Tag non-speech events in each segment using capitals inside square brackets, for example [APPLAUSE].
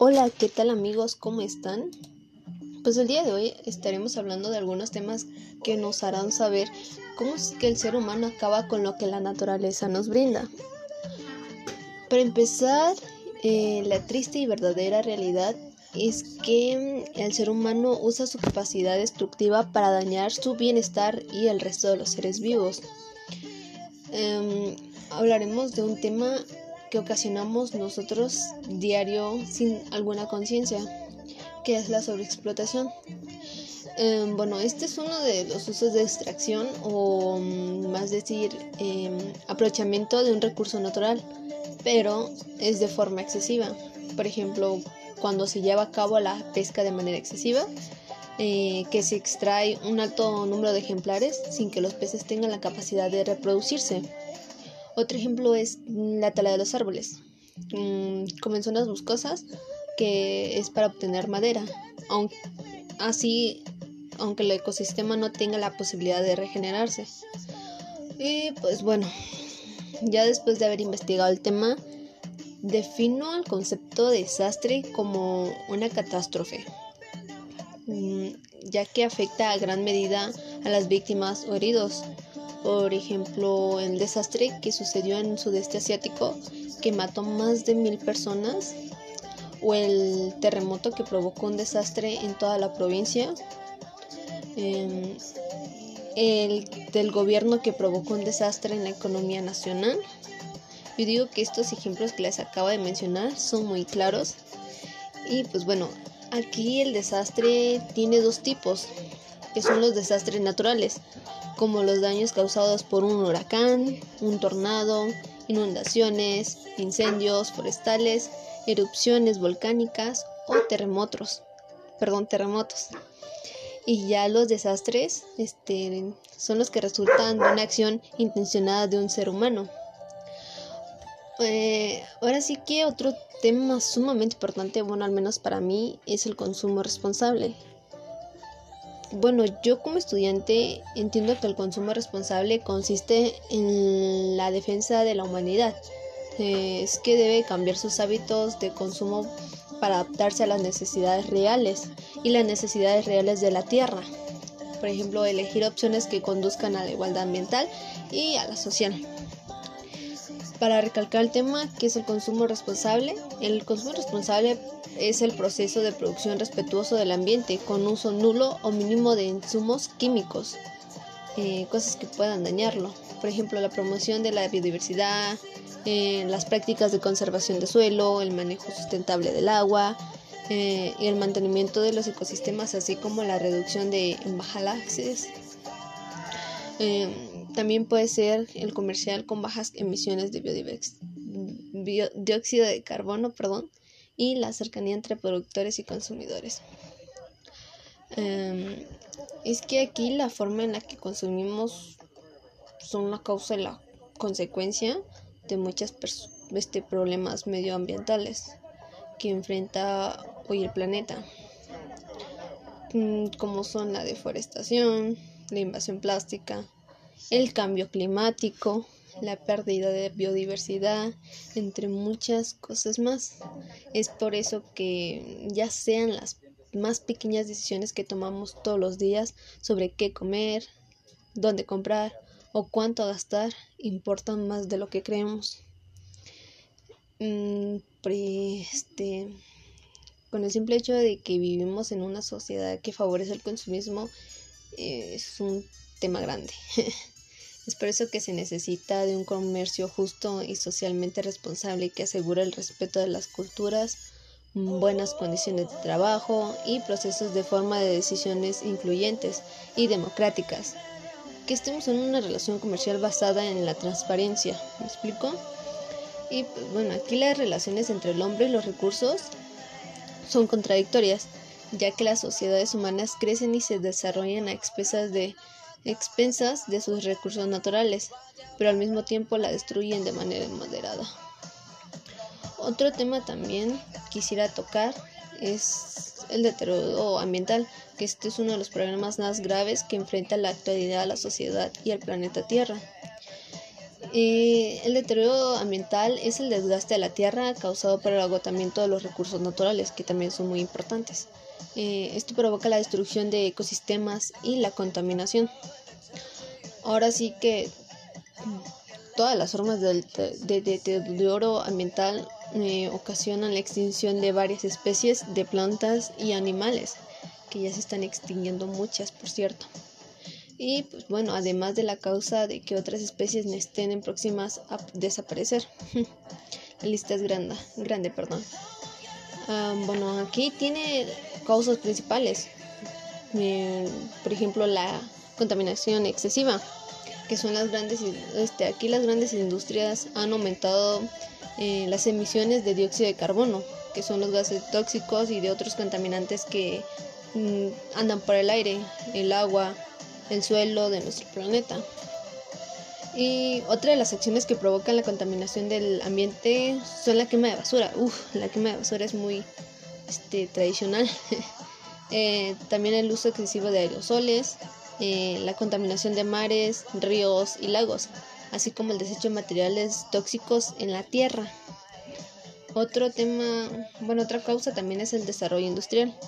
Hola, ¿qué tal amigos? ¿Cómo están? Pues el día de hoy estaremos hablando de algunos temas que nos harán saber cómo es que el ser humano acaba con lo que la naturaleza nos brinda. Para empezar, eh, la triste y verdadera realidad es que el ser humano usa su capacidad destructiva para dañar su bienestar y el resto de los seres vivos. Em, hablaremos de un tema que ocasionamos nosotros diario sin alguna conciencia, que es la sobreexplotación. Em, bueno, este es uno de los usos de extracción o mm, más decir eh, aprovechamiento de un recurso natural, pero es de forma excesiva. Por ejemplo, cuando se lleva a cabo la pesca de manera excesiva, eh, que se extrae un alto número de ejemplares sin que los peces tengan la capacidad de reproducirse. Otro ejemplo es la tala de los árboles, mm, como en zonas boscosas, que es para obtener madera, aunque, así aunque el ecosistema no tenga la posibilidad de regenerarse. Y pues bueno, ya después de haber investigado el tema, defino el concepto de desastre como una catástrofe, mm, ya que afecta a gran medida a las víctimas o heridos, por ejemplo, el desastre que sucedió en el sudeste asiático, que mató más de mil personas, o el terremoto que provocó un desastre en toda la provincia, em, el del gobierno que provocó un desastre en la economía nacional. Yo digo que estos ejemplos que les acabo de mencionar son muy claros. Y pues bueno, aquí el desastre tiene dos tipos, que son los desastres naturales, como los daños causados por un huracán, un tornado, inundaciones, incendios forestales, erupciones volcánicas o terremotos. Perdón, terremotos. Y ya los desastres este, son los que resultan de una acción intencionada de un ser humano. Eh, ahora sí que otro tema sumamente importante, bueno, al menos para mí, es el consumo responsable. Bueno, yo como estudiante entiendo que el consumo responsable consiste en la defensa de la humanidad. Es que debe cambiar sus hábitos de consumo para adaptarse a las necesidades reales y las necesidades reales de la tierra. Por ejemplo, elegir opciones que conduzcan a la igualdad ambiental y a la social. Para recalcar el tema que es el consumo responsable, el consumo responsable es el proceso de producción respetuoso del ambiente con uso nulo o mínimo de insumos químicos, eh, cosas que puedan dañarlo. Por ejemplo, la promoción de la biodiversidad, eh, las prácticas de conservación de suelo, el manejo sustentable del agua eh, y el mantenimiento de los ecosistemas, así como la reducción de embalajes. También puede ser el comercial con bajas emisiones de dióxido de carbono, perdón, y la cercanía entre productores y consumidores. Em, es que aquí la forma en la que consumimos son la causa y la consecuencia de muchos este, problemas medioambientales que enfrenta hoy el planeta, mm, como son la deforestación, la invasión plástica, el cambio climático, la pérdida de biodiversidad, entre muchas cosas más. Es por eso que ya sean las más pequeñas decisiones que tomamos todos los días sobre qué comer, dónde comprar o cuánto gastar, importan más de lo que creemos. Mm, este, con el simple hecho de que vivimos en una sociedad que favorece el consumismo, es un tema grande. [LAUGHS] Es por eso que se necesita de un comercio justo y socialmente responsable que asegure el respeto de las culturas, buenas condiciones de trabajo y procesos de forma de decisiones incluyentes y democráticas. Que estemos en una relación comercial basada en la transparencia. ¿Me explico? Y pues, bueno, aquí las relaciones entre el hombre y los recursos son contradictorias, ya que las sociedades humanas crecen y se desarrollan a expensas de expensas de sus recursos naturales, pero al mismo tiempo la destruyen de manera moderada. Otro tema también quisiera tocar es el deterioro ambiental, que este es uno de los problemas más graves que enfrenta la actualidad la sociedad y el planeta Tierra. Eh, el deterioro ambiental es el desgaste de la tierra causado por el agotamiento de los recursos naturales, que también son muy importantes. Eh, esto provoca la destrucción de ecosistemas y la contaminación. Ahora sí que todas las formas de, deterioro ambiental eh, ocasionan la extinción de varias especies de plantas y animales, que ya se están extinguiendo muchas, por cierto. Y pues bueno, además de la causa de que otras especies estén en próximas a desaparecer. [LAUGHS] la lista es grande, grande, perdón. Ah, bueno, aquí tiene causas principales. Eh, por ejemplo, la contaminación excesiva, que son las grandes, este, aquí las grandes industrias han aumentado eh, las emisiones de dióxido de carbono, que son los gases tóxicos y de otros contaminantes que mm, andan por el aire, el agua, el suelo de nuestro planeta. Y otra de las acciones que provocan la contaminación del ambiente son la quema de basura. Uf, la quema de basura es muy este, tradicional. [LAUGHS] Eh, también el uso excesivo de aerosoles, eh, la contaminación de mares, ríos y lagos, así como el desecho de materiales tóxicos en la tierra. Otro tema, bueno, otra causa también es el desarrollo industrial.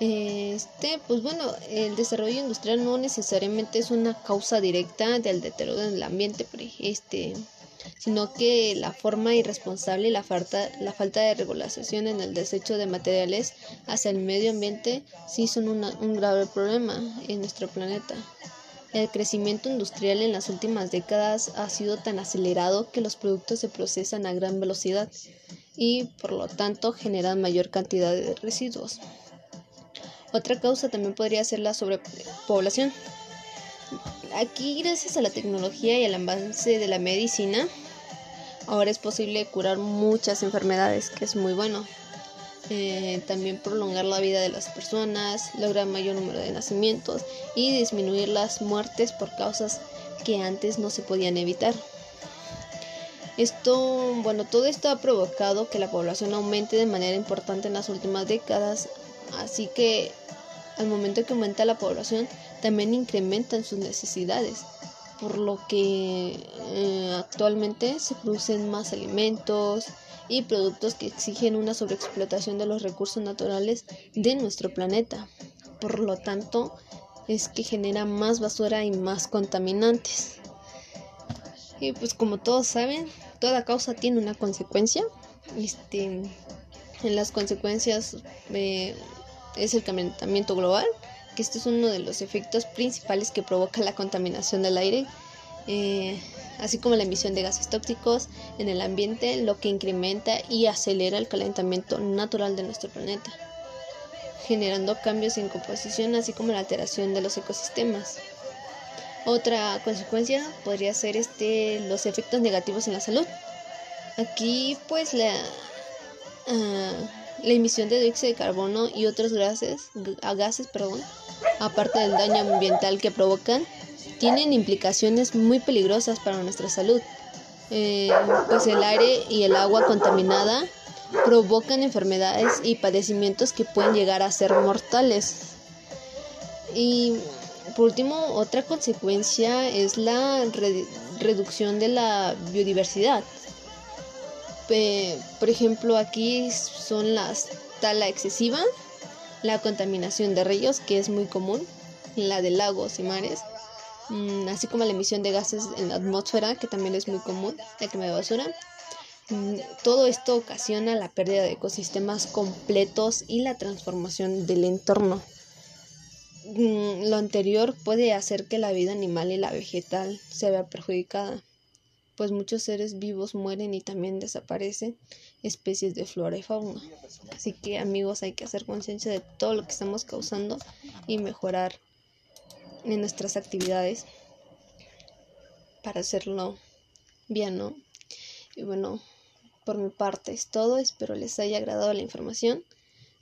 Este, pues bueno, el desarrollo industrial no necesariamente es una causa directa del deterioro del ambiente, este, sino que la forma irresponsable y la falta, la falta de regulación en el desecho de materiales hacia el medio ambiente sí son un grave problema en nuestro planeta. El crecimiento industrial en las últimas décadas ha sido tan acelerado que los productos se procesan a gran velocidad y por lo tanto generan mayor cantidad de residuos. Otra causa también podría ser la sobrepoblación. Aquí, gracias a la tecnología y al avance de la medicina, ahora es posible curar muchas enfermedades, que es muy bueno. Eh, también prolongar la vida de las personas, lograr mayor número de nacimientos y disminuir las muertes por causas que antes no se podían evitar. Esto, bueno, todo esto ha provocado que la población aumente de manera importante en las últimas décadas, así que al momento que aumenta la población, también incrementan sus necesidades, por lo que eh, actualmente se producen más alimentos y productos que exigen una sobreexplotación de los recursos naturales de nuestro planeta. Por lo tanto, es que genera más basura y más contaminantes. Y pues como todos saben, toda causa tiene una consecuencia. Este, en las consecuencias eh, es el calentamiento global, que este es uno de los efectos principales que provoca la contaminación del aire, eh, así como la emisión de gases tóxicos en el ambiente, lo que incrementa y acelera el calentamiento natural de nuestro planeta, generando cambios en composición, así como la alteración de los ecosistemas. Otra consecuencia podría ser este, los efectos negativos en la salud. Aquí pues la... Ah, la emisión de dióxido de carbono y otros gases, gases perdón, aparte del daño ambiental que provocan, tienen implicaciones muy peligrosas para nuestra salud. Eh, pues el aire y el agua contaminada provocan enfermedades y padecimientos que pueden llegar a ser mortales. Y por último, otra consecuencia es la reducción de la biodiversidad por ejemplo, aquí son las tala excesiva, la contaminación de ríos, que es muy común, la de lagos y mares, mm, así como la emisión de gases en la atmósfera, que también es muy común, la quema de basura. Mm, todo esto ocasiona la pérdida de ecosistemas completos y la transformación del entorno. Mm, lo anterior puede hacer que la vida animal y la vegetal se vea perjudicada pues muchos seres vivos mueren y también desaparecen especies de flora y fauna. Así que amigos hay que hacer conciencia de todo lo que estamos causando y mejorar en nuestras actividades para hacerlo bien, ¿no? Y bueno, por mi parte es todo, espero les haya agradado la información.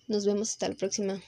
Nos vemos hasta la próxima.